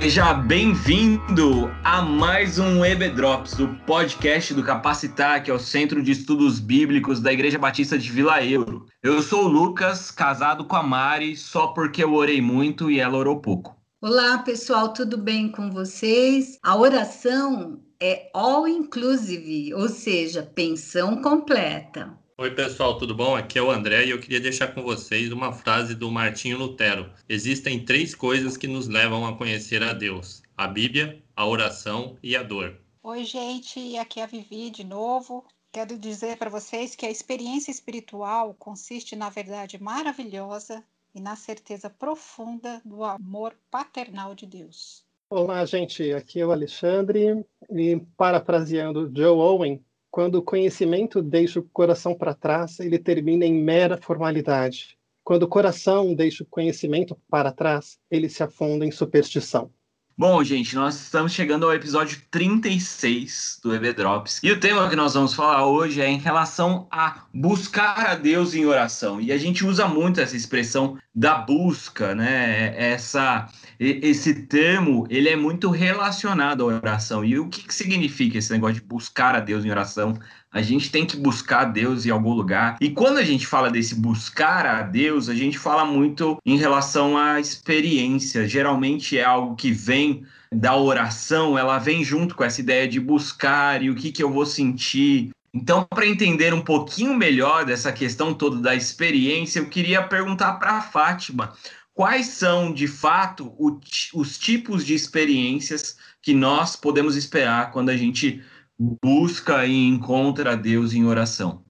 Seja bem-vindo a mais um EBDrops, o podcast do Capacitar, que é o Centro de Estudos Bíblicos da Igreja Batista de Vila Euro. Eu sou o Lucas, casado com a Mari, só porque eu orei muito e ela orou pouco. Olá, pessoal, tudo bem com vocês? A oração é all inclusive, ou seja, pensão completa. Oi, pessoal, tudo bom? Aqui é o André e eu queria deixar com vocês uma frase do Martinho Lutero. Existem três coisas que nos levam a conhecer a Deus: a Bíblia, a oração e a dor. Oi, gente, aqui é a Vivi de novo. Quero dizer para vocês que a experiência espiritual consiste na verdade maravilhosa e na certeza profunda do amor paternal de Deus. Olá, gente, aqui é o Alexandre e parafraseando Joe Owen, quando o conhecimento deixa o coração para trás, ele termina em mera formalidade. Quando o coração deixa o conhecimento para trás, ele se afunda em superstição. Bom, gente, nós estamos chegando ao episódio 36 do EB Drops. E o tema que nós vamos falar hoje é em relação a buscar a Deus em oração. E a gente usa muito essa expressão da busca, né? Essa, esse termo, ele é muito relacionado à oração. E o que, que significa esse negócio de buscar a Deus em oração? A gente tem que buscar Deus em algum lugar. E quando a gente fala desse buscar a Deus, a gente fala muito em relação à experiência. Geralmente é algo que vem da oração, ela vem junto com essa ideia de buscar e o que, que eu vou sentir. Então, para entender um pouquinho melhor dessa questão toda da experiência, eu queria perguntar para a Fátima quais são, de fato, o, os tipos de experiências que nós podemos esperar quando a gente busca e encontra Deus em oração?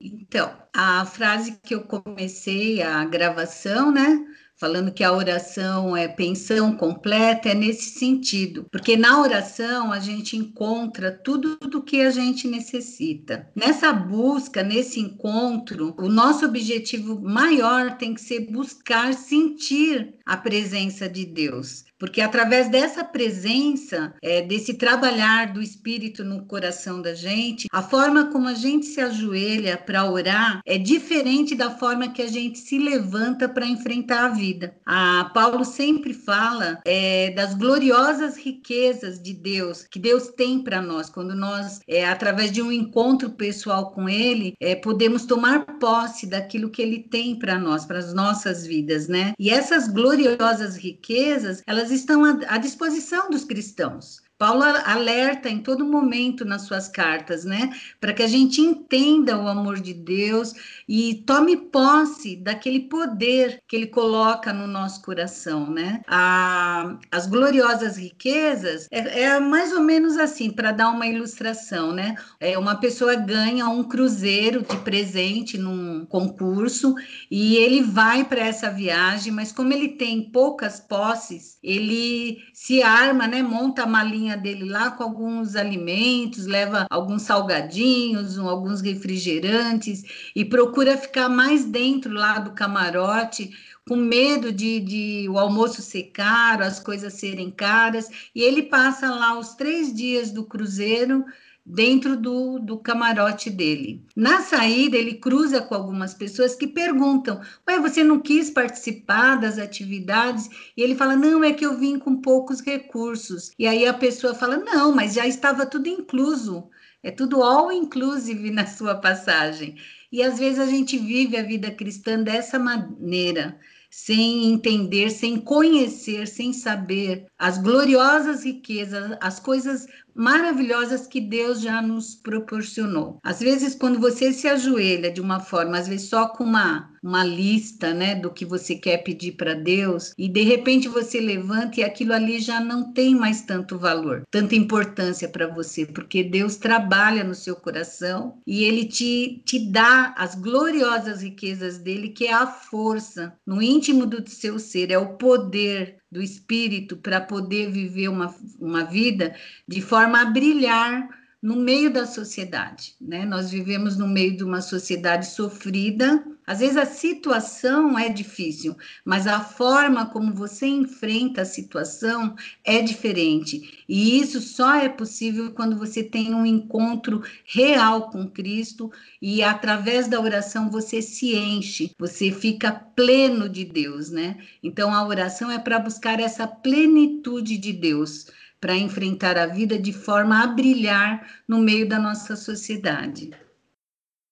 Então, a frase que eu comecei a gravação, né? Falando que a oração é pensão completa, é nesse sentido, porque na oração a gente encontra tudo do que a gente necessita. Nessa busca, nesse encontro, o nosso objetivo maior tem que ser buscar sentir a presença de Deus porque através dessa presença, é, desse trabalhar do Espírito no coração da gente, a forma como a gente se ajoelha para orar é diferente da forma que a gente se levanta para enfrentar a vida. A Paulo sempre fala é, das gloriosas riquezas de Deus que Deus tem para nós quando nós, é, através de um encontro pessoal com Ele, é, podemos tomar posse daquilo que Ele tem para nós, para as nossas vidas, né? E essas gloriosas riquezas, elas estão à disposição dos cristãos. Paulo alerta em todo momento nas suas cartas, né, para que a gente entenda o amor de Deus e tome posse daquele poder que ele coloca no nosso coração, né? A, as gloriosas riquezas é, é mais ou menos assim, para dar uma ilustração, né? É, uma pessoa ganha um cruzeiro de presente num concurso e ele vai para essa viagem, mas como ele tem poucas posses, ele se arma, né, monta a malinha dele lá com alguns alimentos, leva alguns salgadinhos, alguns refrigerantes e procura ficar mais dentro lá do camarote com medo de, de, o almoço ser caro, as coisas serem caras, e ele passa lá os três dias do cruzeiro dentro do, do camarote dele. Na saída, ele cruza com algumas pessoas que perguntam: Ué, você não quis participar das atividades? E ele fala: Não, é que eu vim com poucos recursos. E aí a pessoa fala: Não, mas já estava tudo incluso. É tudo all inclusive na sua passagem. E às vezes a gente vive a vida cristã dessa maneira sem entender, sem conhecer, sem saber as gloriosas riquezas, as coisas maravilhosas que Deus já nos proporcionou. Às vezes, quando você se ajoelha de uma forma, às vezes só com uma, uma lista, né, do que você quer pedir para Deus, e de repente você levanta e aquilo ali já não tem mais tanto valor, tanta importância para você, porque Deus trabalha no seu coração e ele te, te dá as gloriosas riquezas dele, que é a força no íntimo do seu ser, é o poder do espírito para poder viver uma, uma vida de forma a brilhar no meio da sociedade, né? Nós vivemos no meio de uma sociedade sofrida. Às vezes a situação é difícil, mas a forma como você enfrenta a situação é diferente. E isso só é possível quando você tem um encontro real com Cristo e através da oração você se enche, você fica pleno de Deus, né? Então a oração é para buscar essa plenitude de Deus para enfrentar a vida de forma a brilhar no meio da nossa sociedade.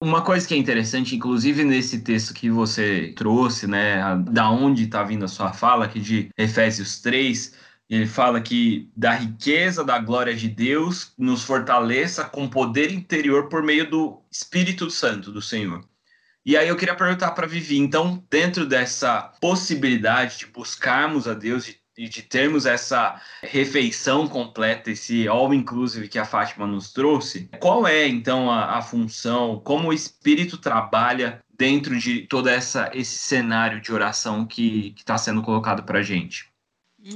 Uma coisa que é interessante, inclusive nesse texto que você trouxe, né, da onde está vindo a sua fala, aqui de Efésios 3, ele fala que da riqueza da glória de Deus nos fortaleça com poder interior por meio do Espírito Santo do Senhor. E aí eu queria perguntar para Vivi, então, dentro dessa possibilidade de buscarmos a Deus, de e de termos essa refeição completa, esse all inclusive que a Fátima nos trouxe, qual é então a, a função, como o Espírito trabalha dentro de todo essa, esse cenário de oração que está sendo colocado para a gente?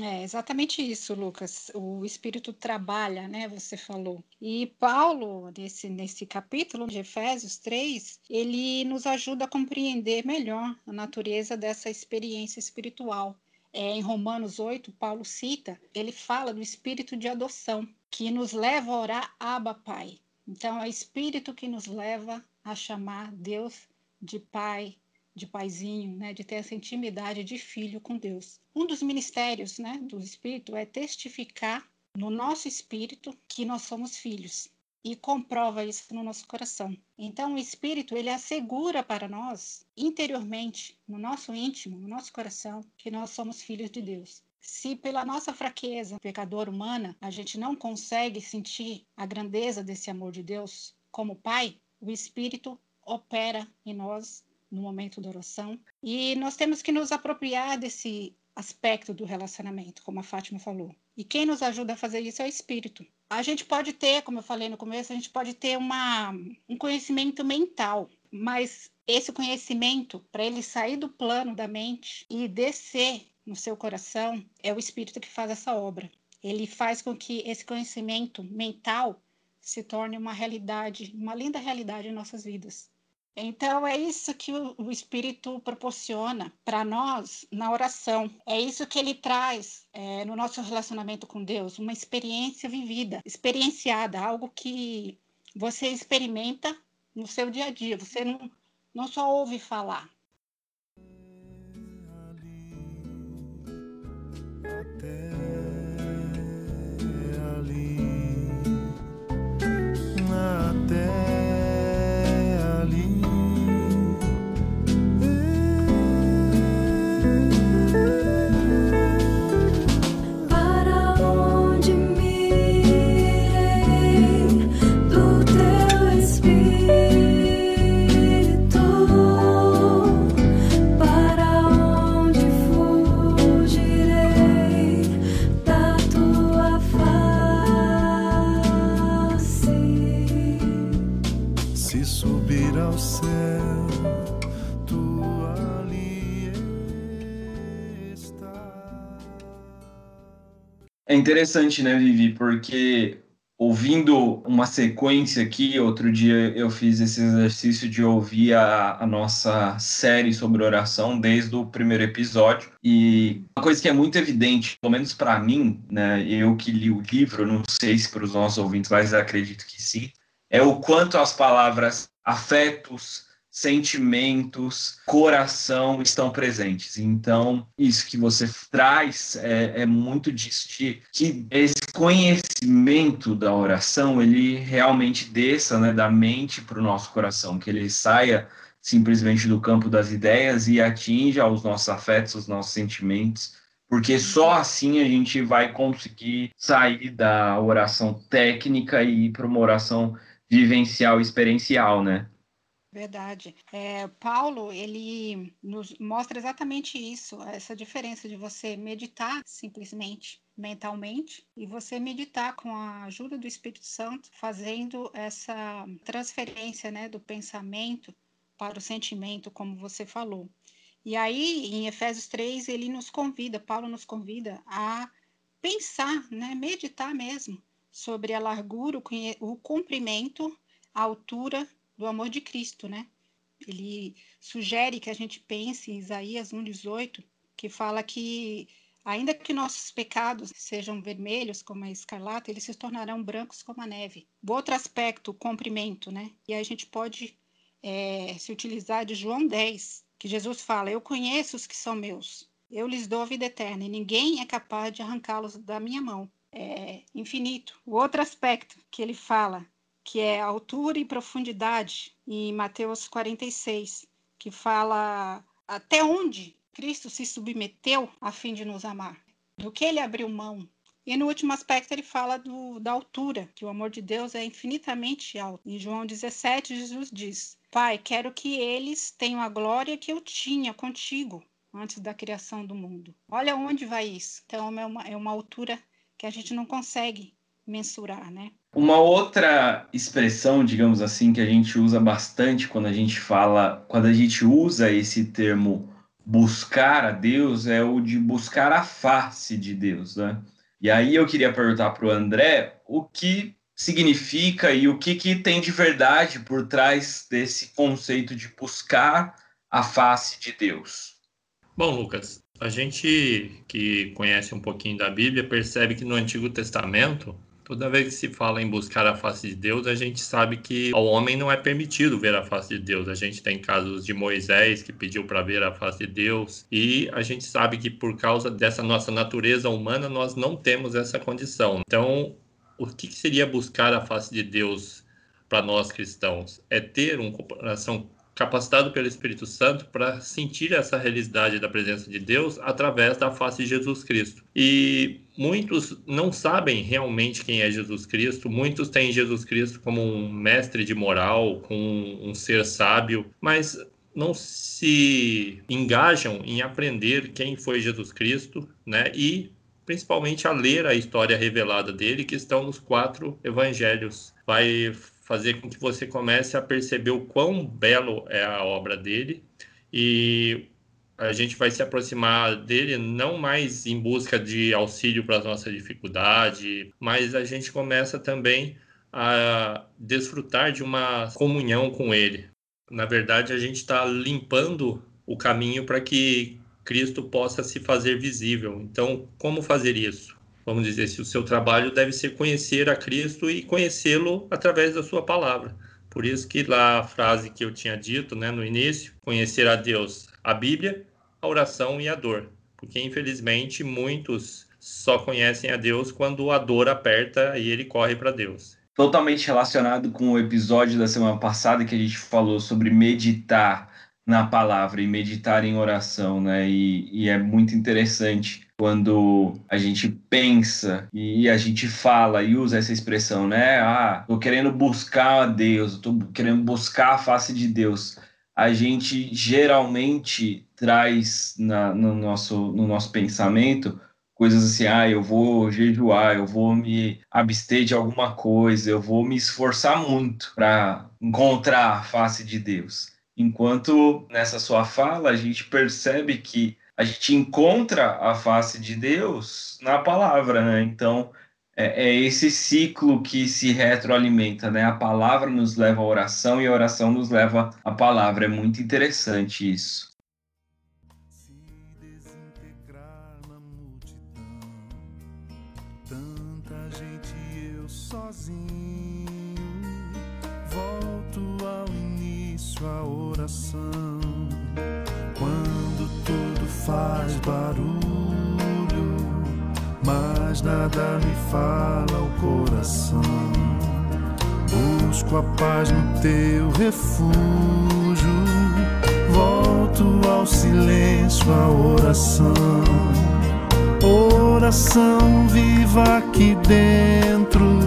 É exatamente isso, Lucas. O Espírito trabalha, né? Você falou. E Paulo, nesse, nesse capítulo de Efésios 3, ele nos ajuda a compreender melhor a natureza dessa experiência espiritual é, em Romanos 8, Paulo cita, ele fala do espírito de adoção, que nos leva a orar Abba Pai. Então, é o espírito que nos leva a chamar Deus de Pai, de paizinho, né, de ter essa intimidade de filho com Deus. Um dos ministérios né, do Espírito é testificar no nosso espírito que nós somos filhos e comprova isso no nosso coração. Então, o Espírito, ele assegura para nós, interiormente, no nosso íntimo, no nosso coração, que nós somos filhos de Deus. Se pela nossa fraqueza pecadora humana a gente não consegue sentir a grandeza desse amor de Deus como Pai, o Espírito opera em nós no momento da oração e nós temos que nos apropriar desse aspecto do relacionamento, como a Fátima falou. E quem nos ajuda a fazer isso é o Espírito a gente pode ter, como eu falei no começo, a gente pode ter uma, um conhecimento mental, mas esse conhecimento, para ele sair do plano da mente e descer no seu coração, é o Espírito que faz essa obra. Ele faz com que esse conhecimento mental se torne uma realidade, uma linda realidade em nossas vidas. Então, é isso que o, Espírito proporciona para nós na oração. É isso que ele traz é, no nosso relacionamento com Deus, uma experiência vivida, experienciada, algo que você experimenta no seu dia a dia. Você não, não só ouve falar. Até interessante, né, Vivi? Porque ouvindo uma sequência aqui, outro dia eu fiz esse exercício de ouvir a, a, nossa série sobre oração desde o primeiro episódio. E uma coisa que é muito evidente, pelo menos para mim, né, eu que li o livro, não sei se para os nossos ouvintes, mas acredito que sim, é o quanto as palavras afetos, sentimentos, coração estão presentes. Então, isso que você traz é, é, muito disso, de que esse conhecimento da oração, ele realmente desça né, da mente para o nosso coração, que ele saia simplesmente do campo das ideias e atinja os nossos afetos, os nossos sentimentos, porque só assim a gente vai conseguir sair da oração técnica e ir para uma oração vivencial, experiencial, né? Verdade. É, Paulo, ele nos mostra exatamente isso, essa diferença de você meditar simplesmente mentalmente e você meditar com a ajuda do Espírito Santo, fazendo essa transferência né, do pensamento para o sentimento, como você falou. E aí, em Efésios 3, ele nos convida, Paulo nos convida a pensar, né, meditar mesmo sobre a largura, o, comprimento, a altura do amor de Cristo, né? Ele sugere que a gente pense em Isaías 1,18, que fala que, ainda que nossos pecados sejam vermelhos como a escarlata, eles se tornarão brancos como a neve. O outro aspecto, o comprimento, né? E a gente pode é, se utilizar de João 10, que Jesus fala: Eu conheço os que são meus, eu lhes dou a vida eterna, e ninguém é capaz de arrancá-los da minha mão. É infinito. O outro aspecto que ele fala que é altura e profundidade, em Mateus 46, que fala até onde Cristo se submeteu a fim de nos amar, do que ele abriu mão. E no último aspecto ele fala do, da altura, que o amor de Deus é infinitamente alto. Em João 17, Jesus diz: Pai, quero que eles tenham a glória que eu tinha contigo antes da criação do mundo. Olha onde vai isso. Então é uma, é uma altura que a gente não consegue mensurar, né? Uma outra expressão, digamos assim, que a gente usa bastante quando a gente fala, quando a gente usa esse termo buscar a Deus, é o de buscar a face de Deus, né? E aí eu queria perguntar para o André o que significa e o que, que tem de verdade por trás desse conceito de buscar a face de Deus. Bom, Lucas, a gente que conhece um pouquinho da Bíblia percebe que no Antigo Testamento Toda vez que se fala em buscar a face de Deus, a gente sabe que ao homem não é permitido ver a face de Deus. A gente tem casos de Moisés que pediu para ver a face de Deus, e a gente sabe que por causa dessa nossa natureza humana, nós não temos essa condição. Então, o que seria buscar a face de Deus para nós cristãos? É ter um coração capacitado pelo Espírito Santo para sentir essa realidade da presença de Deus através da face de Jesus Cristo. E muitos não sabem realmente quem é Jesus Cristo, muitos têm Jesus Cristo como um mestre de moral, como um ser sábio, mas não se engajam em aprender quem foi Jesus Cristo, né? E principalmente a ler a história revelada dele, que estão nos quatro evangelhos. Vai fazer com que você comece a perceber o quão belo é a obra dele e a gente vai se aproximar dele não mais em busca de auxílio para a nossa dificuldade, mas a gente começa também a desfrutar de uma comunhão com ele. Na verdade, a gente está limpando o caminho para que Cristo possa se fazer visível. Então, como fazer isso? Vamos dizer, se o seu trabalho deve ser conhecer a Cristo e conhecê-lo através da sua palavra. Por isso que lá a frase que eu tinha dito, né, no início, conhecer a Deus, a Bíblia, a oração e a dor. Porque infelizmente muitos só conhecem a Deus quando a dor aperta e ele corre para Deus. Totalmente relacionado com o episódio da semana passada que a gente falou sobre meditar na palavra e meditar em oração, né? E, e é muito interessante quando a gente pensa e a gente fala e usa essa expressão, né? Ah, tô querendo buscar a Deus, tô querendo buscar a face de Deus. A gente geralmente traz na, no, nosso, no nosso pensamento coisas assim, ah, eu vou jejuar, eu vou me abster de alguma coisa, eu vou me esforçar muito para encontrar a face de Deus. Enquanto nessa sua fala a gente percebe que a gente encontra a face de Deus na palavra, né? Então, é, é, esse ciclo que se retroalimenta, né? A palavra nos leva à oração e a oração nos leva à palavra. É muito interessante isso. Se desintegrar na multidão, tanta gente eu sozinho, volto ao início a oração faz barulho, mas nada me fala o coração. Busco a paz no teu refúgio, volto ao silêncio, à oração. Oração viva aqui dentro,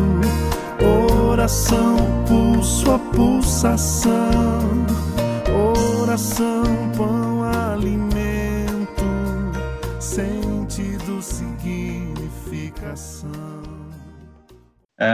oração pulso a pulsação, oração pão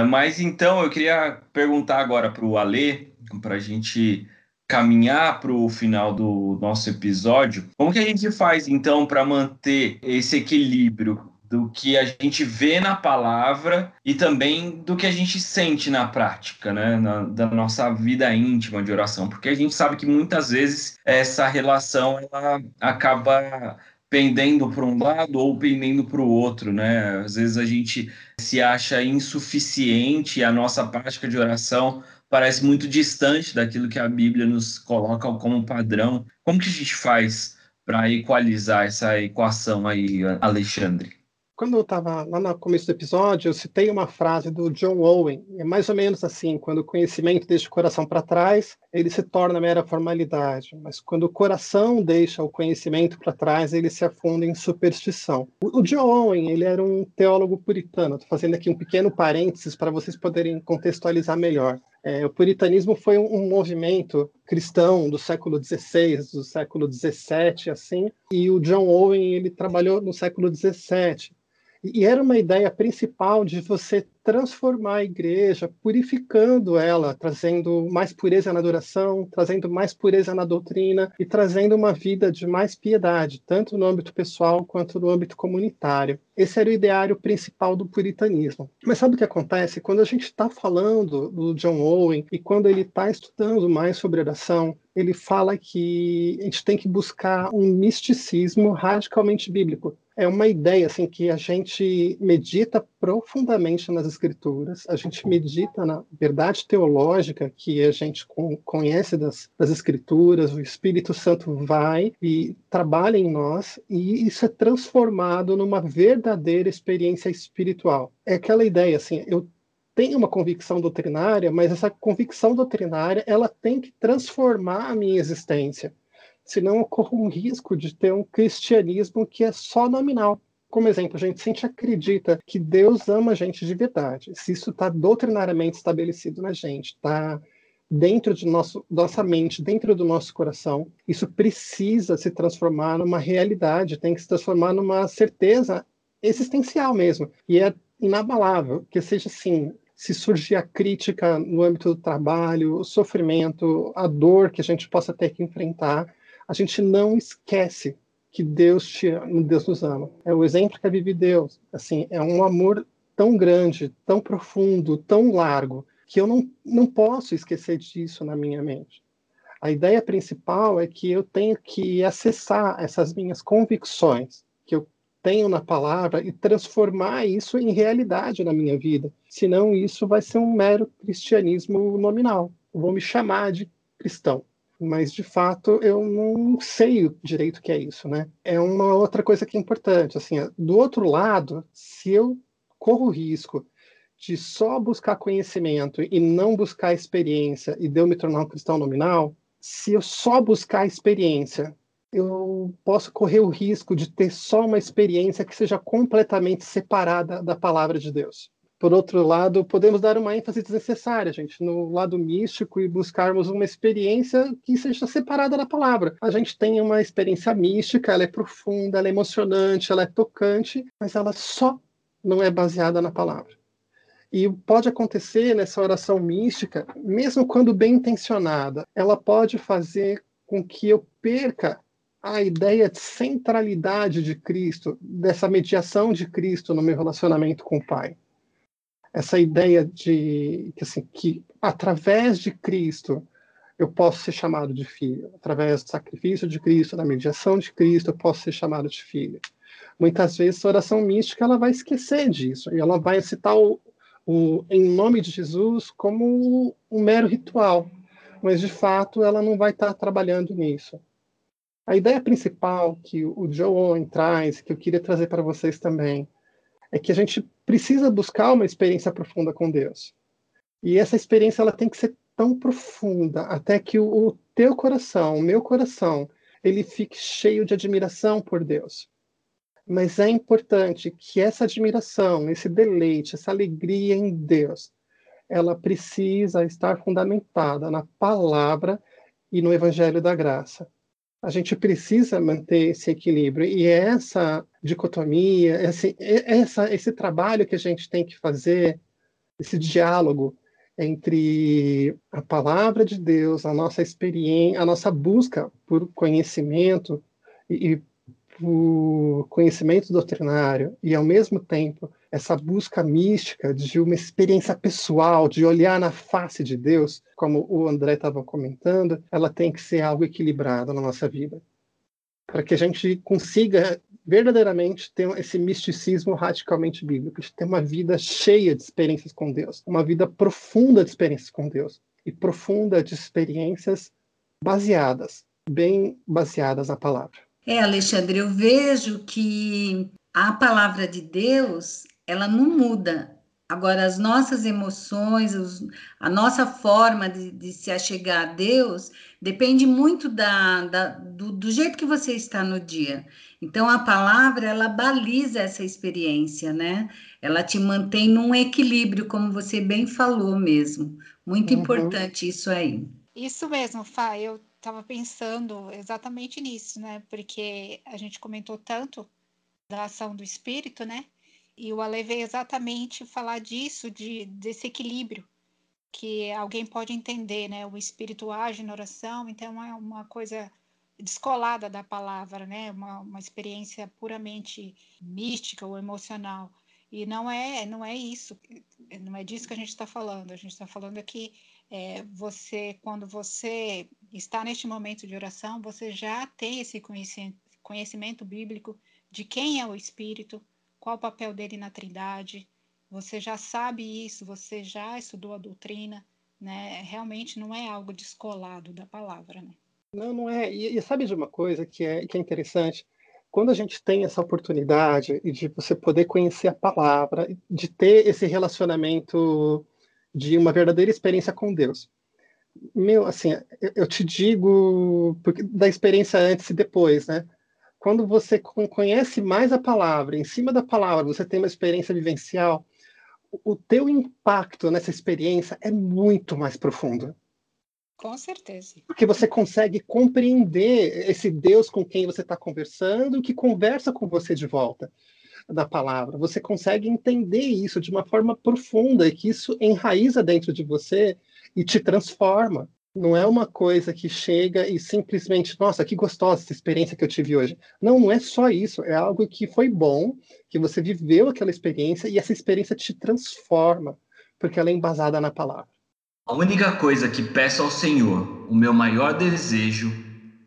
É, mas então eu queria perguntar agora para o Alê, para a gente caminhar para o final do nosso episódio, como que a gente faz então para manter esse equilíbrio do que a gente vê na palavra e também do que a gente sente na prática, né? Na, da nossa vida íntima de oração, porque a gente sabe que muitas vezes essa relação ela acaba pendendo para um lado ou pendendo para o outro, né? Às vezes a gente se acha insuficiente e a nossa prática de oração parece muito distante daquilo que a Bíblia nos coloca como padrão. Como que a gente faz para equalizar essa equação aí, Alexandre? Quando eu estava lá no começo do episódio, eu citei uma frase do John Owen. É mais ou menos assim: quando o conhecimento deixa o coração para trás, ele se torna mera formalidade. Mas quando o coração deixa o conhecimento para trás, ele se afunda em superstição. O, John Owen, ele era um teólogo puritano. Estou fazendo aqui um pequeno parênteses para vocês poderem contextualizar melhor. É, o puritanismo foi um, um, movimento cristão do século XVI, do século XVII, assim, e o John Owen ele trabalhou no século XVII. E era uma ideia principal de você transformar a igreja, purificando ela, trazendo mais pureza na adoração, trazendo mais pureza na doutrina e trazendo uma vida de mais piedade, tanto no âmbito pessoal quanto no âmbito comunitário. Esse era o ideário principal do puritanismo. Mas sabe o que acontece? Quando a gente está falando do John Owen e quando ele está estudando mais sobre oração, ele fala que a gente tem que buscar um misticismo radicalmente bíblico é uma ideia assim que a gente medita profundamente nas escrituras, a gente medita na verdade teológica que a gente conhece das, das escrituras, o Espírito Santo vai e trabalha em nós e isso é transformado numa verdadeira experiência espiritual. É aquela ideia assim, eu tenho uma convicção doutrinária, mas essa convicção doutrinária ela tem que transformar a minha existência senão ocorre um risco de ter um cristianismo que é só nominal. Como exemplo, a gente sempre acredita que Deus ama a gente de verdade. Se isso está doutrinariamente estabelecido na gente, está dentro de nosso, nossa mente, dentro do nosso coração, isso precisa se transformar numa realidade, tem que se transformar numa certeza existencial mesmo. E é inabalável que seja assim, se surgir a crítica no âmbito do trabalho, o sofrimento, a dor que a gente possa ter que enfrentar, a gente não esquece que Deus te Deus nos ama. É o exemplo que a Deus. Assim, é um amor tão grande, tão profundo, tão largo, que eu não, não posso esquecer disso na minha mente. A ideia principal é que eu tenho que acessar essas minhas convicções que eu tenho na palavra e transformar isso em realidade na minha vida. Senão, isso vai ser um mero cristianismo nominal. Eu vou me chamar de cristão mas de fato eu não sei direito o que é isso, né? É uma outra coisa que é importante, assim, do outro lado, se eu corro o risco de só buscar conhecimento e não buscar experiência e de eu me tornar um cristão nominal, se eu só buscar experiência, eu posso correr o risco de ter só uma experiência que seja completamente separada da palavra de Deus. Por outro lado, podemos dar uma ênfase desnecessária, gente, no lado místico e buscarmos uma experiência que seja separada da palavra. A gente tem uma experiência mística, ela é profunda, ela é emocionante, ela é tocante, mas ela só não é baseada na palavra. E pode acontecer nessa oração mística, mesmo quando bem intencionada, ela pode fazer com que eu perca a ideia de centralidade de Cristo, dessa mediação de Cristo no meu relacionamento com o Pai essa ideia de que, assim, que através de Cristo eu posso ser chamado de filho, através do sacrifício de Cristo, da mediação de Cristo, eu posso ser chamado de filho. Muitas vezes a oração mística ela vai esquecer disso e ela vai citar o, o em nome de Jesus como um mero ritual, mas de fato ela não vai estar trabalhando nisso. A ideia principal que o Joe Owen traz, que eu queria trazer para vocês também, é que a gente precisa buscar uma experiência profunda com Deus. E essa experiência ela tem que ser tão profunda até que o, o teu coração, o meu coração, ele fique cheio de admiração por Deus. Mas é importante que essa admiração, esse deleite, essa alegria em Deus, ela precisa estar fundamentada na palavra e no evangelho da graça a gente precisa manter esse equilíbrio. E é essa dicotomia, esse, essa, esse trabalho que a gente tem que fazer, esse diálogo entre a palavra de Deus, a nossa experiência, a nossa busca por conhecimento e, e o conhecimento doutrinário e, ao mesmo tempo, essa busca mística de uma experiência pessoal, de olhar na face de Deus, como o André estava comentando, ela tem que ser algo equilibrado na nossa vida. Para que a gente consiga verdadeiramente ter esse misticismo radicalmente bíblico, de ter uma vida cheia de experiências com Deus, uma vida profunda de experiências com Deus e profunda de experiências baseadas, bem baseadas na palavra. É, Alexandre, eu vejo que a palavra de Deus, ela não muda. Agora, as nossas emoções, os, a nossa forma de, de, se achegar a Deus depende muito da, da do, do, jeito que você está no dia. Então, a palavra, ela baliza essa experiência, né? Ela te mantém num equilíbrio, como você bem falou mesmo. Muito uhum. importante isso aí. Isso mesmo, Fá. Eu estava pensando exatamente nisso, né? Porque a gente comentou tanto da ação do espírito, né? E o Ale veio exatamente falar disso, de, desse equilíbrio que alguém pode entender, né? O espírito age na oração, então é uma coisa descolada da palavra, né? Uma, uma experiência puramente mística ou emocional. E não é, não é isso, não é disso que a gente está falando. A gente está falando aqui é, você, quando você está neste momento de oração, você já tem esse conhecimento bíblico de quem é o Espírito, qual o papel dele na Trindade. Você já sabe isso, você já estudou a doutrina, né? Realmente não é algo descolado da palavra, né? Não, não é. E, e sabe de uma coisa que é, que é interessante? Quando a gente tem essa oportunidade de você poder conhecer a palavra, de ter esse relacionamento de uma verdadeira experiência com Deus. Meu, assim, eu te digo porque, da experiência antes e depois, né? Quando você conhece mais a palavra, em cima da palavra, você tem uma experiência vivencial, o teu impacto nessa experiência é muito mais profundo. Com certeza. Porque você consegue compreender esse Deus com quem você está conversando, que conversa com você de volta da palavra. Você consegue entender isso de uma forma profunda e que isso enraiza dentro de você e te transforma. Não é uma coisa que chega e simplesmente, nossa, que gostosa essa experiência que eu tive hoje. Não, não é só isso. É algo que foi bom, que você viveu aquela experiência e essa experiência te transforma, porque ela é embasada na palavra. A única coisa que peço ao Senhor, o meu maior desejo,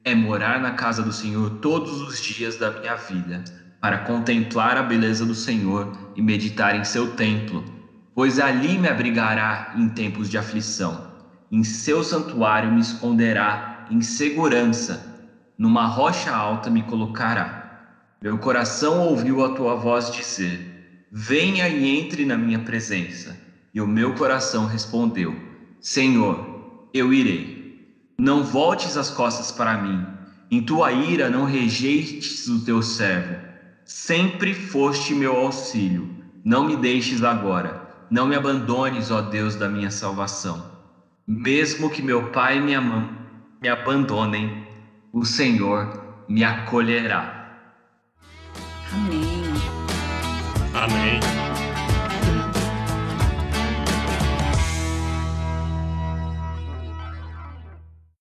é morar na casa do Senhor todos os dias da minha vida para contemplar a beleza do Senhor e meditar em seu templo, pois ali me abrigará em tempos de aflição. Em seu santuário me esconderá em segurança, numa rocha alta me colocará. Meu coração ouviu a tua voz dizer: Venha e entre na minha presença. E o meu coração respondeu: Senhor, eu irei. Não voltes as costas para mim. Em tua ira não rejeites o teu servo Sempre foste meu auxílio. Não me deixes agora. Não me abandones, ó Deus da minha salvação. Mesmo que meu pai e minha mãe me abandonem, o Senhor me acolherá. Amém. Amém.